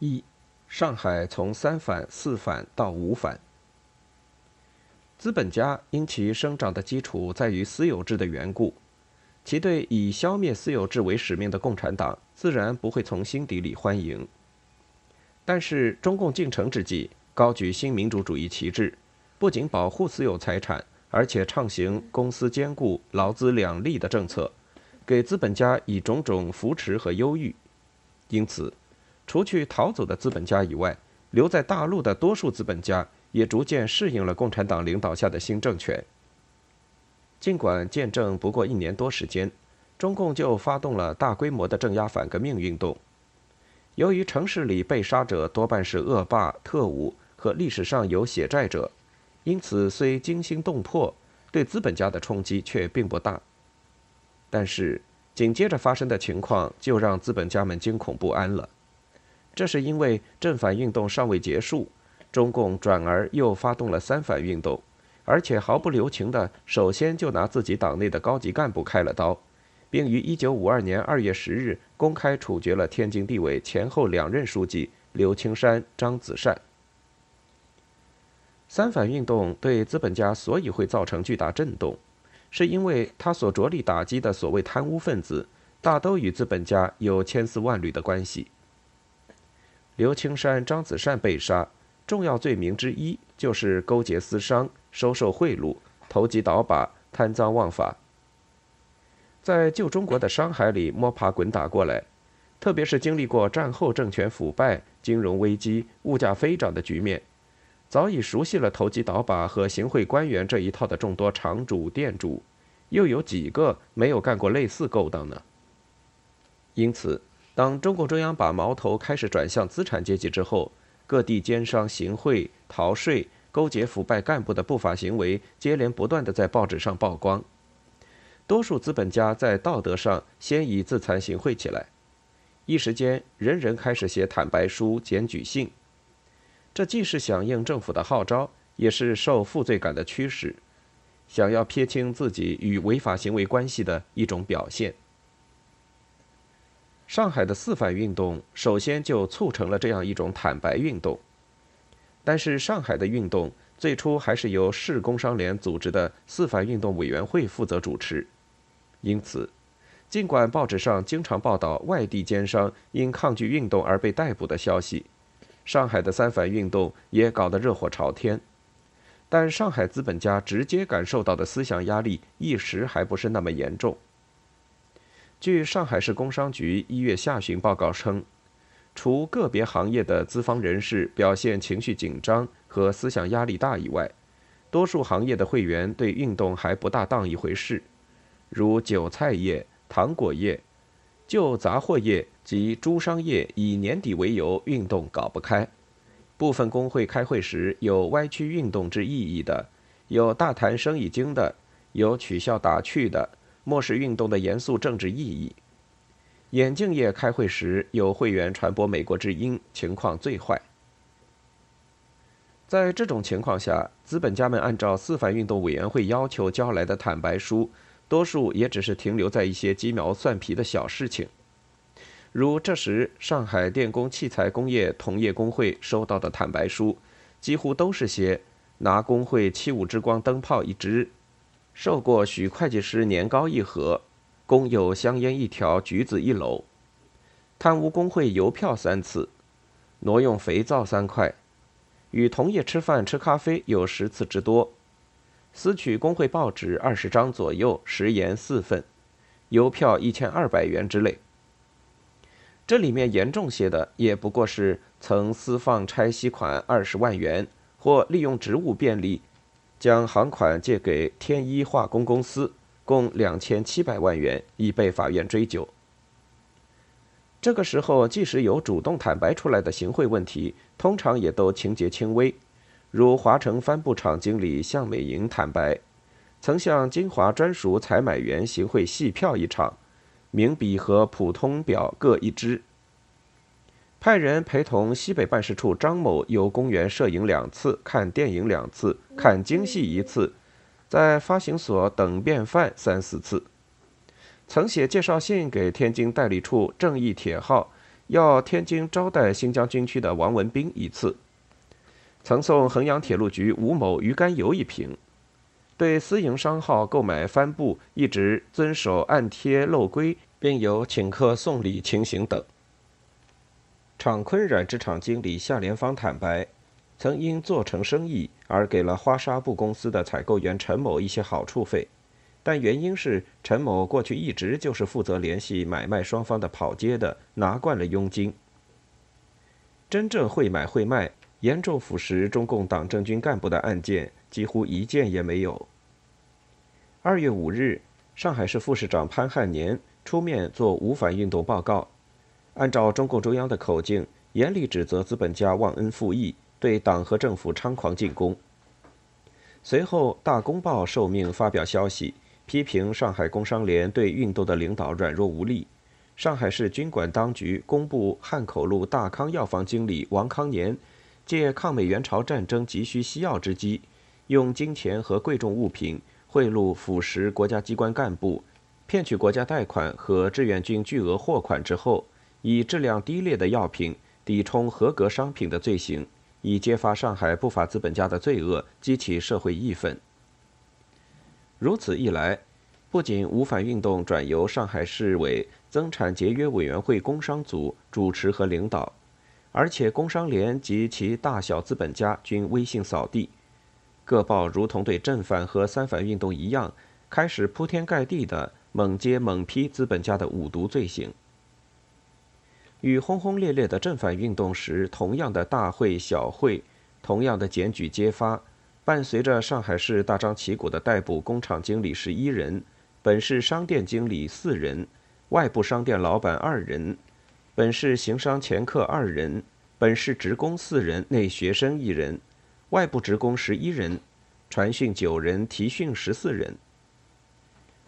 一，上海从三反、四反到五反。资本家因其生长的基础在于私有制的缘故，其对以消灭私有制为使命的共产党自然不会从心底里欢迎。但是中共进城之际，高举新民主主义旗帜，不仅保护私有财产，而且畅行公私兼顾、劳资两利的政策，给资本家以种种扶持和优遇，因此。除去逃走的资本家以外，留在大陆的多数资本家也逐渐适应了共产党领导下的新政权。尽管见证不过一年多时间，中共就发动了大规模的镇压反革命运动。由于城市里被杀者多半是恶霸、特务和历史上有血债者，因此虽惊心动魄，对资本家的冲击却并不大。但是紧接着发生的情况就让资本家们惊恐不安了。这是因为正反运动尚未结束，中共转而又发动了三反运动，而且毫不留情地首先就拿自己党内的高级干部开了刀，并于1952年2月10日公开处决了天津地委前后两任书记刘青山、张子善。三反运动对资本家所以会造成巨大震动，是因为他所着力打击的所谓贪污分子，大都与资本家有千丝万缕的关系。刘青山、张子善被杀，重要罪名之一就是勾结私商、收受贿赂、投机倒把、贪赃枉法。在旧中国的商海里摸爬滚打过来，特别是经历过战后政权腐败、金融危机、物价飞涨的局面，早已熟悉了投机倒把和行贿官员这一套的众多厂主、店主，又有几个没有干过类似勾当呢？因此。当中共中央把矛头开始转向资产阶级之后，各地奸商行贿、逃税、勾结腐败干部的不法行为接连不断地在报纸上曝光。多数资本家在道德上先以自惭形秽起来，一时间人人开始写坦白书、检举信。这既是响应政府的号召，也是受负罪感的驱使，想要撇清自己与违法行为关系的一种表现。上海的四反运动首先就促成了这样一种坦白运动，但是上海的运动最初还是由市工商联组织的四反运动委员会负责主持，因此，尽管报纸上经常报道外地奸商因抗拒运动而被逮捕的消息，上海的三反运动也搞得热火朝天，但上海资本家直接感受到的思想压力一时还不是那么严重。据上海市工商局一月下旬报告称，除个别行业的资方人士表现情绪紧张和思想压力大以外，多数行业的会员对运动还不大当一回事，如韭菜业、糖果业、旧杂货业及猪商业以年底为由运动搞不开，部分工会开会时有歪曲运动之意义的，有大谈生意经的，有取笑打趣的。漠视运动的严肃政治意义。眼镜业开会时，有会员传播美国之音，情况最坏。在这种情况下，资本家们按照四反运动委员会要求交来的坦白书，多数也只是停留在一些鸡毛蒜皮的小事情，如这时上海电工器材工业同业工会收到的坦白书，几乎都是些拿工会七五之光灯泡一支。受过许会计师年糕一盒，共有香烟一条，橘子一篓，贪污工会邮票三次，挪用肥皂三块，与同业吃饭吃咖啡有十次之多，私取工会报纸二十张左右，食盐四份，邮票一千二百元之类。这里面严重些的，也不过是曾私放拆息款二十万元，或利用职务便利。将行款借给天一化工公司，共两千七百万元，已被法院追究。这个时候，即使有主动坦白出来的行贿问题，通常也都情节轻微，如华城帆布厂经理向美莹坦白，曾向金华专属采买员行贿戏票一场，名笔和普通表各一支。派人陪同西北办事处张某游公园摄影两次，看电影两次，看京戏一次，在发行所等便饭三四次。曾写介绍信给天津代理处正义铁号，要天津招待新疆军区的王文斌一次，曾送衡阳铁路局吴某鱼肝油一瓶，对私营商号购买帆布一直遵守按贴漏规，并有请客送礼情形等。厂坤染织厂经理夏连芳坦白，曾因做成生意而给了花纱布公司的采购员陈某一些好处费。但原因是陈某过去一直就是负责联系买卖双方的跑街的，拿惯了佣金。真正会买会卖、严重腐蚀中共党政军干部的案件，几乎一件也没有。二月五日，上海市副市长潘汉年出面做五反运动报告，按照中共中央的口径，严厉指责资本家忘恩负义，对党和政府猖狂进攻。随后，《大公报》受命发表消息。批评上海工商联对运动的领导软弱无力。上海市军管当局公布汉口路大康药房经理王康年借抗美援朝战争急需西药之机，用金钱和贵重物品贿赂腐蚀国家机关干部，骗取国家贷款和志愿军巨额货款之后，以质量低劣的药品抵充合格商品的罪行，以揭发上海不法资本家的罪恶，激起社会义愤。如此一来，不仅五反运动转由上海市委增产节约委员会工商组主持和领导，而且工商联及其大小资本家均威信扫地，各报如同对正反和三反运动一样，开始铺天盖地的猛揭猛批资本家的五毒罪行。与轰轰烈烈的正反运动时同样的大会小会，同样的检举揭发。伴随着上海市大张旗鼓的逮捕工厂经理十一人，本市商店经理四人，外部商店老板二人，本市行商掮客二人，本市职工四人内学生一人，外部职工十一人，传讯九人，提讯十四人。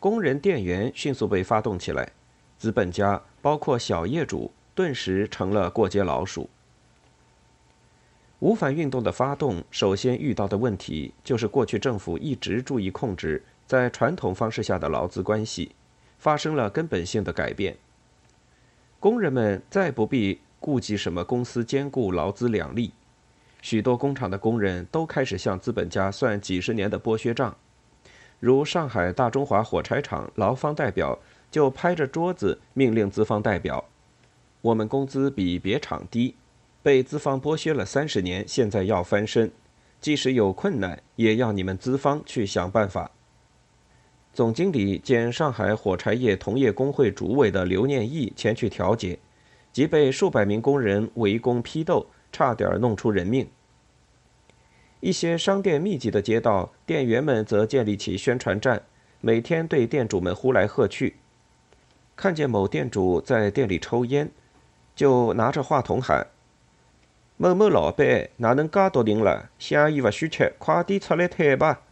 工人店员迅速被发动起来，资本家包括小业主顿时成了过街老鼠。无反运动的发动，首先遇到的问题就是过去政府一直注意控制在传统方式下的劳资关系，发生了根本性的改变。工人们再不必顾及什么公司兼顾劳资两利，许多工厂的工人都开始向资本家算几十年的剥削账。如上海大中华火柴厂劳方代表就拍着桌子命令资方代表：“我们工资比别厂低。”被资方剥削了三十年，现在要翻身，即使有困难，也要你们资方去想办法。总经理兼上海火柴业同业工会主委的刘念义前去调解，即被数百名工人围攻批斗，差点弄出人命。一些商店密集的街道，店员们则建立起宣传站，每天对店主们呼来喝去。看见某店主在店里抽烟，就拿着话筒喊。某某老板，哪能介笃定了？生意不许吃，快点出来退吧！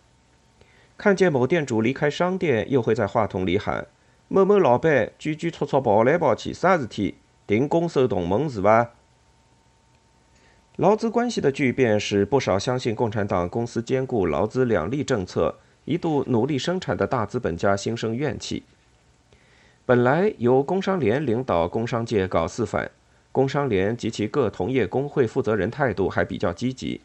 看见某店主离开商店，又会在话筒里喊：“某某老板，举举措措跑来跑去，啥事体？停工收同盟是吧？”劳资关系的巨变，使不少相信共产党公司兼顾劳资两利政策、一度努力生产的大资本家心生怨气。本来由工商联领导工商界搞四反。工商联及其各同业工会负责人态度还比较积极，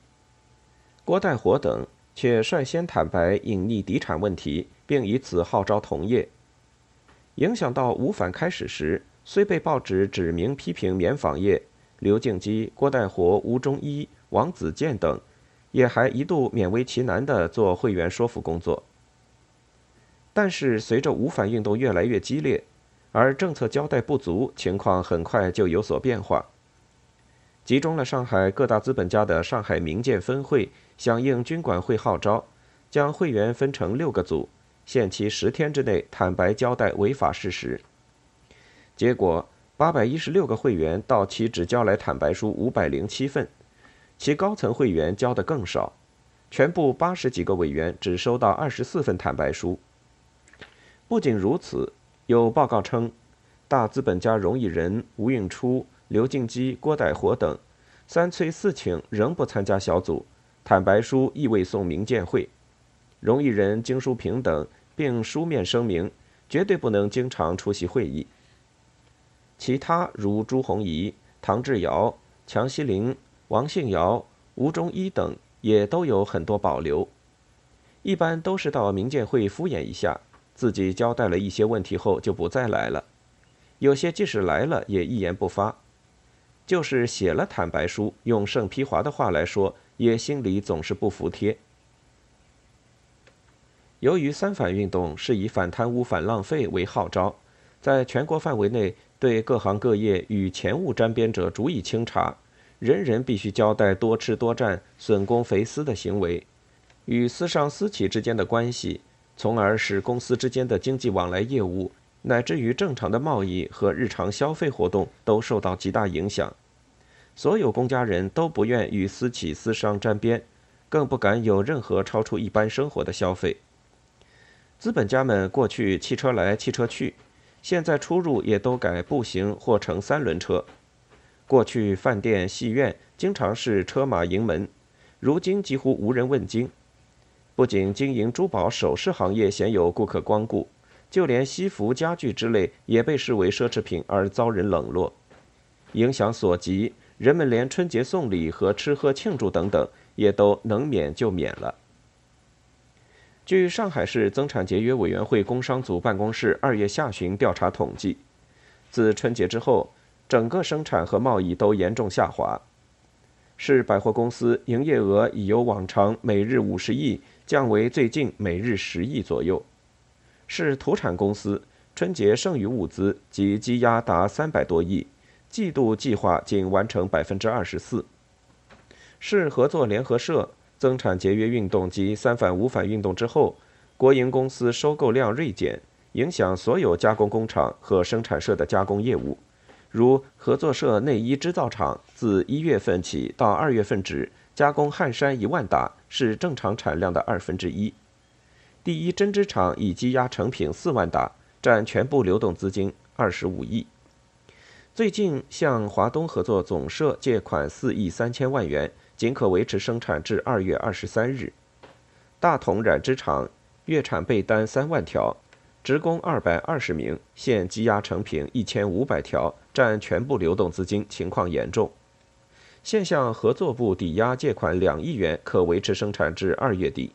郭代火等却率先坦白隐匿敌产问题，并以此号召同业。影响到五反开始时，虽被报纸指名批评棉纺业，刘敬基、郭代活、吴忠一、王子健等，也还一度勉为其难地做会员说服工作。但是随着五反运动越来越激烈。而政策交代不足，情况很快就有所变化。集中了上海各大资本家的上海民建分会，响应军管会号召，将会员分成六个组，限期十天之内坦白交代违法事实。结果，八百一十六个会员到期只交来坦白书五百零七份，其高层会员交的更少，全部八十几个委员只收到二十四份坦白书。不仅如此。有报告称，大资本家荣毅仁、吴运初、刘敬基、郭代活等三催四请仍不参加小组，坦白书亦未送民建会。荣毅仁、经书平等并书面声明，绝对不能经常出席会议。其他如朱红仪、唐志尧、强西林、王信尧、吴忠一等也都有很多保留。一般都是到民建会敷衍一下，自己交代了一些问题后就不再来了。有些即使来了也一言不发，就是写了坦白书，用盛丕华的话来说，也心里总是不服帖。由于三反运动是以反贪污、反浪费为号召，在全国范围内对各行各业与钱物沾边者逐一清查，人人必须交代多吃多占、损公肥私的行为。与私商私企之间的关系，从而使公司之间的经济往来业务，乃至于正常的贸易和日常消费活动都受到极大影响。所有公家人都不愿与私企私商沾边，更不敢有任何超出一般生活的消费。资本家们过去汽车来汽车去，现在出入也都改步行或乘三轮车。过去饭店戏院经常是车马迎门，如今几乎无人问津。不仅经营珠宝首饰行业鲜有顾客光顾，就连西服、家具之类也被视为奢侈品而遭人冷落。影响所及，人们连春节送礼和吃喝庆祝等等也都能免就免了。据上海市增产节约委员会工商组办公室二月下旬调查统计，自春节之后，整个生产和贸易都严重下滑。市百货公司营业额已由往常每日五十亿。降为最近每日十亿左右，是土产公司春节剩余物资及积压达三百多亿，季度计划仅完成百分之二十四。市合作联合社增产节约运动及三反五反运动之后，国营公司收购量锐减，影响所有加工工厂和生产社的加工业务，如合作社内衣织造厂自一月份起到二月份止。加工汗衫一万打是正常产量的二分之一。第一针织厂已积压成品四万打，占全部流动资金二十五亿。最近向华东合作总社借款四亿三千万元，仅可维持生产至二月二十三日。大同染织厂月产被单三万条，职工二百二十名，现积压成品一千五百条，占全部流动资金，情况严重。现向合作部抵押借款两亿元，可维持生产至二月底。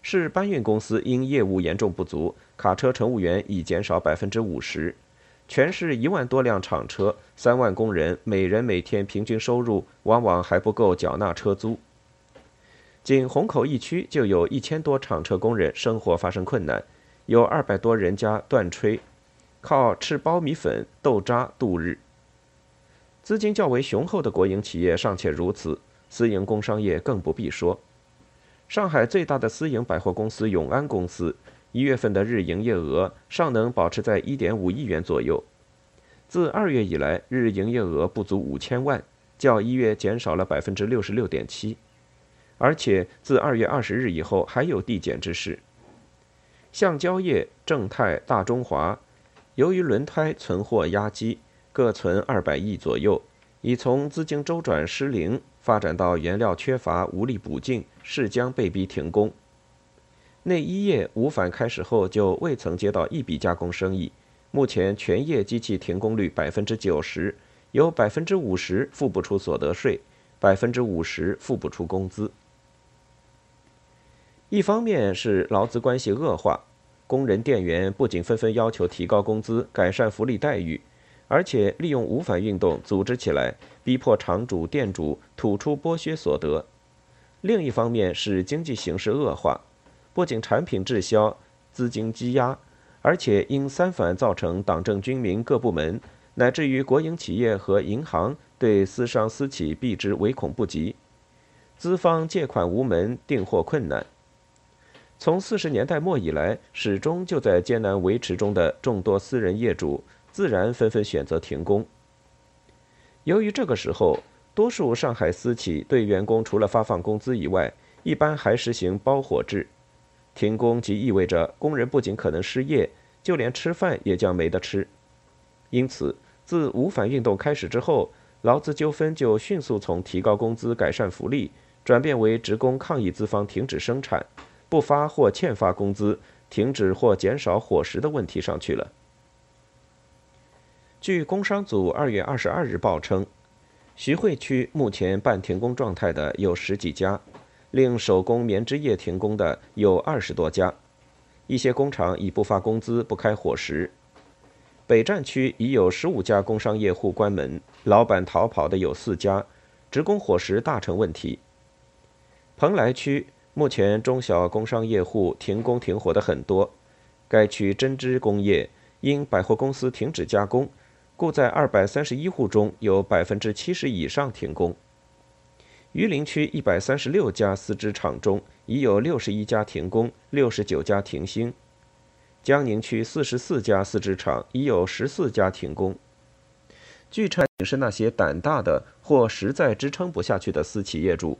市搬运公司因业务严重不足，卡车乘务员已减少百分之五十。全市一万多辆厂车，三万工人，每人每天平均收入往往还不够缴纳车租。仅虹口一区就有一千多厂车工人生活发生困难，有二百多人家断炊，靠吃苞米粉、豆渣度日。资金较为雄厚的国营企业尚且如此，私营工商业更不必说。上海最大的私营百货公司永安公司，一月份的日营业额尚能保持在一点五亿元左右。自二月以来，日营业额不足五千万，较一月减少了百分之六十六点七，而且自二月二十日以后还有递减之势。橡胶业、正泰、大中华，由于轮胎存货压机。各存二百亿左右，已从资金周转失灵发展到原料缺乏无力补进，势将被逼停工。内衣业无反开始后就未曾接到一笔加工生意，目前全业机器停工率百分之九十，有百分之五十付不出所得税，百分之五十付不出工资。一方面是劳资关系恶化，工人店员不仅纷纷要求提高工资、改善福利待遇。而且利用五反运动组织起来，逼迫厂主、店主吐出剥削所得。另一方面是经济形势恶化，不仅产品滞销、资金积压，而且因三反造成党政军民各部门乃至于国营企业和银行对私商私企避之唯恐不及，资方借款无门，订货困难。从四十年代末以来，始终就在艰难维持中的众多私人业主。自然纷纷选择停工。由于这个时候，多数上海私企对员工除了发放工资以外，一般还实行包伙制。停工即意味着工人不仅可能失业，就连吃饭也将没得吃。因此，自五反运动开始之后，劳资纠纷就迅速从提高工资、改善福利，转变为职工抗议资方停止生产、不发或欠发工资、停止或减少伙食的问题上去了。据工商组二月二十二日报称，徐汇区目前半停工状态的有十几家，令手工棉织业停工的有二十多家，一些工厂已不发工资、不开伙食。北站区已有十五家工商业户关门，老板逃跑的有四家，职工伙食大成问题。蓬莱区目前中小工商业户停工停火的很多，该区针织工业因百货公司停止加工，故在二百三十一户中有百分之七十以上停工。榆林区一百三十六家丝织厂中已有六十一家停工，六十九家停薪。江宁区四十四家丝织厂已有十四家停工。据称，是那些胆大的或实在支撑不下去的私企业主。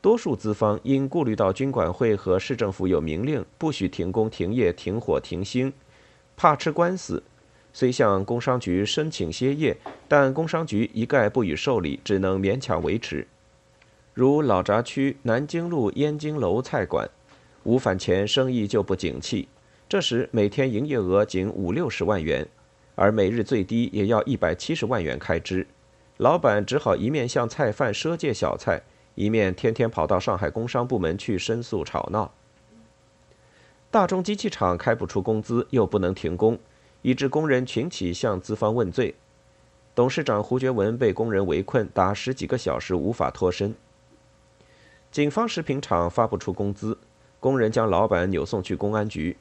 多数资方因顾虑到军管会和市政府有明令不许停工、停业、停火、停薪，怕吃官司，虽向工商局申请歇业，但工商局一概不予受理，只能勉强维持。如老闸区南京路燕京楼菜馆，五反前生意就不景气。这时每天营业额仅五六十万元，而每日最低也要一百七十万元开支，老板只好一面向菜贩赊借小菜，一面天天跑到上海工商部门去申诉吵闹。大中机器厂开不出工资，又不能停工，以致工人群起向资方问罪。董事长胡觉文被工人围困达十几个小时，无法脱身。警方食品厂发不出工资，工人将老板扭送去公安局。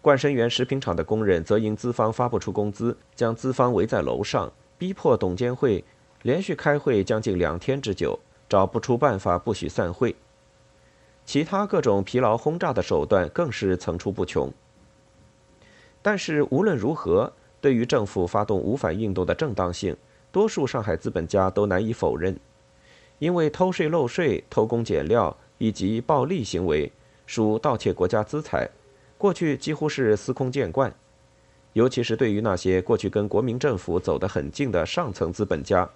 冠生园食品厂的工人则因资方发不出工资，将资方围在楼上，逼迫董监会连续开会将近两天之久，找不出办法不许散会。其他各种疲劳轰炸的手段更是层出不穷。但是无论如何，对于政府发动五反运动的正当性，多数上海资本家都难以否认，因为偷税漏税、偷工减料以及暴利行为属盗窃国家资财。过去几乎是司空见惯，尤其是对于那些过去跟国民政府走得很近的上层资本家，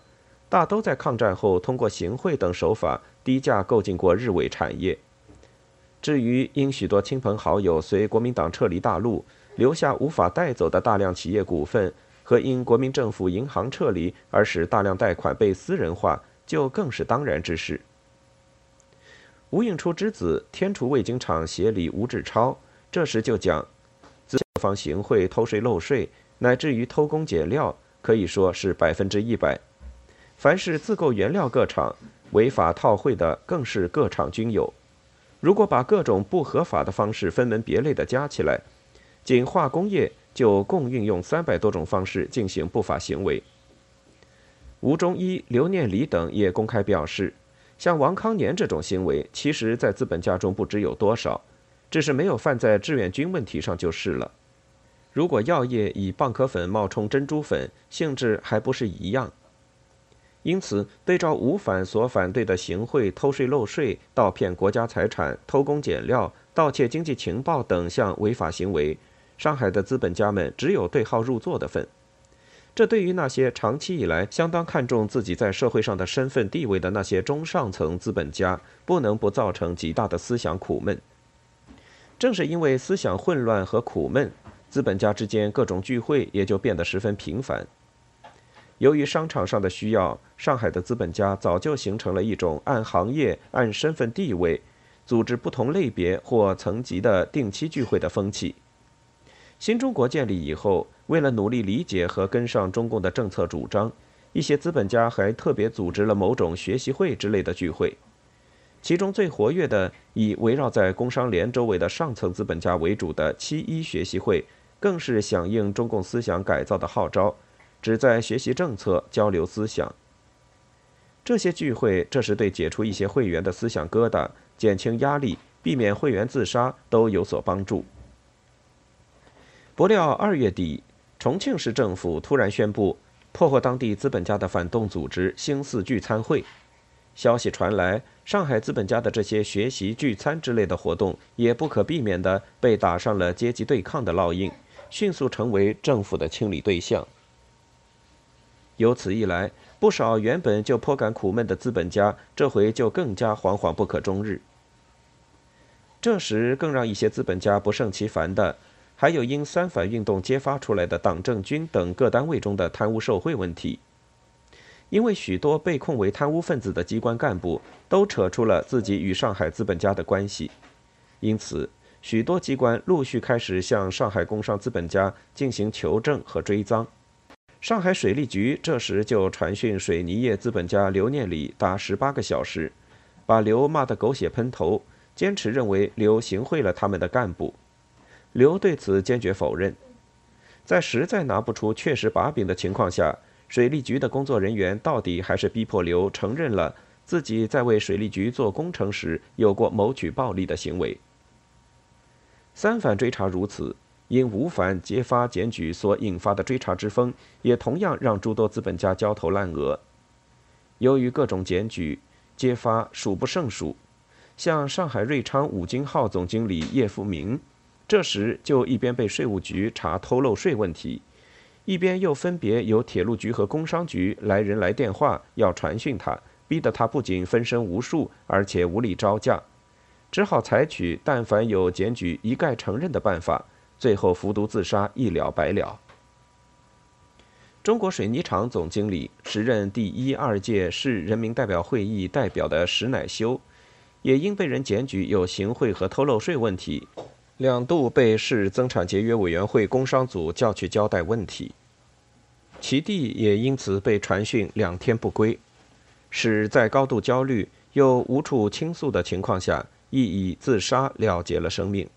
大都在抗战后通过行贿等手法低价购进过日伪产业。至于因许多亲朋好友随国民党撤离大陆，留下无法带走的大量企业股份，和因国民政府银行撤离而使大量贷款被私人化，就更是当然之事。吴应初之子天厨味精厂协理吴志超。这时就讲，资方行贿、偷税漏税，乃至于偷工减料，可以说是百分之一百。凡是自购原料各厂违法套汇的，更是各厂均有。如果把各种不合法的方式分门别类的加起来，仅化工业就共运用三百多种方式进行不法行为。吴忠一、刘念礼等也公开表示，像王康年这种行为，其实在资本家中不知有多少。只是没有犯在志愿军问题上就是了。如果药业以蚌壳粉冒充珍珠粉，性质还不是一样。因此，对照吴反所反对的行贿、偷税漏税、盗骗国家财产、偷工减料、盗窃经济情报等项违法行为，上海的资本家们只有对号入座的份。这对于那些长期以来相当看重自己在社会上的身份地位的那些中上层资本家，不能不造成极大的思想苦闷。正是因为思想混乱和苦闷，资本家之间各种聚会也就变得十分频繁。由于商场上的需要，上海的资本家早就形成了一种按行业、按身份地位组织不同类别或层级的定期聚会的风气。新中国建立以后，为了努力理解和跟上中共的政策主张，一些资本家还特别组织了某种学习会之类的聚会。其中最活跃的，以围绕在工商联周围的上层资本家为主的七一学习会，更是响应中共思想改造的号召，旨在学习政策、交流思想。这些聚会，这是对解除一些会员的思想疙瘩、减轻压力、避免会员自杀都有所帮助。不料二月底，重庆市政府突然宣布破获当地资本家的反动组织“兴四聚餐会”。消息传来，上海资本家的这些学习、聚餐之类的活动，也不可避免地被打上了阶级对抗的烙印，迅速成为政府的清理对象。由此一来，不少原本就颇感苦闷的资本家，这回就更加惶惶不可终日。这时，更让一些资本家不胜其烦的，还有因三反运动揭发出来的党政军等各单位中的贪污受贿问题。因为许多被控为贪污分子的机关干部都扯出了自己与上海资本家的关系，因此许多机关陆续开始向上海工商资本家进行求证和追赃。上海水利局这时就传讯水泥业资本家刘念礼达十八个小时，把刘骂得狗血喷头，坚持认为刘行贿了他们的干部。刘对此坚决否认。在实在拿不出确实把柄的情况下。水利局的工作人员到底还是逼迫刘承认了自己在为水利局做工程时有过谋取暴利的行为。三反追查如此，因吴反揭发检举所引发的追查之风，也同样让诸多资本家焦头烂额。由于各种检举揭发数不胜数，像上海瑞昌五金号总经理叶富明，这时就一边被税务局查偷漏税问题。一边又分别由铁路局和工商局来人来电话要传讯他，逼得他不仅分身无数，而且无力招架，只好采取但凡有检举一概承认的办法，最后服毒自杀，一了百了。中国水泥厂总经理、时任第一二届市人民代表会议代表的石乃修，也因被人检举有行贿和偷漏税问题。两度被市增产节约委员会工商组叫去交代问题，其弟也因此被传讯两天不归，使在高度焦虑又无处倾诉的情况下，亦以自杀了结了生命。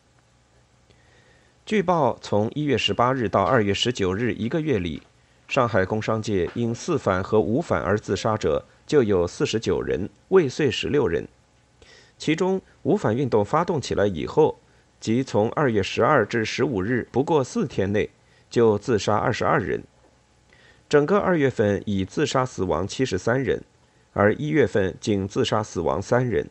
据报，从一月十八日到二月十九日一个月里，上海工商界因四反和五反而自杀者就有四十九人，未遂十六人，其中五反运动发动起来以后。即从二月十二至十五日，不过四天内就自杀二十二人。整个二月份已自杀死亡七十三人，而一月份仅自杀死亡三人。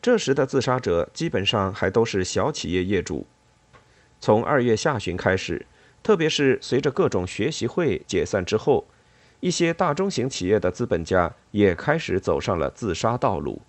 这时的自杀者基本上还都是小企业业主。从二月下旬开始，特别是随着各种学习会解散之后，一些大中型企业的资本家也开始走上了自杀道路。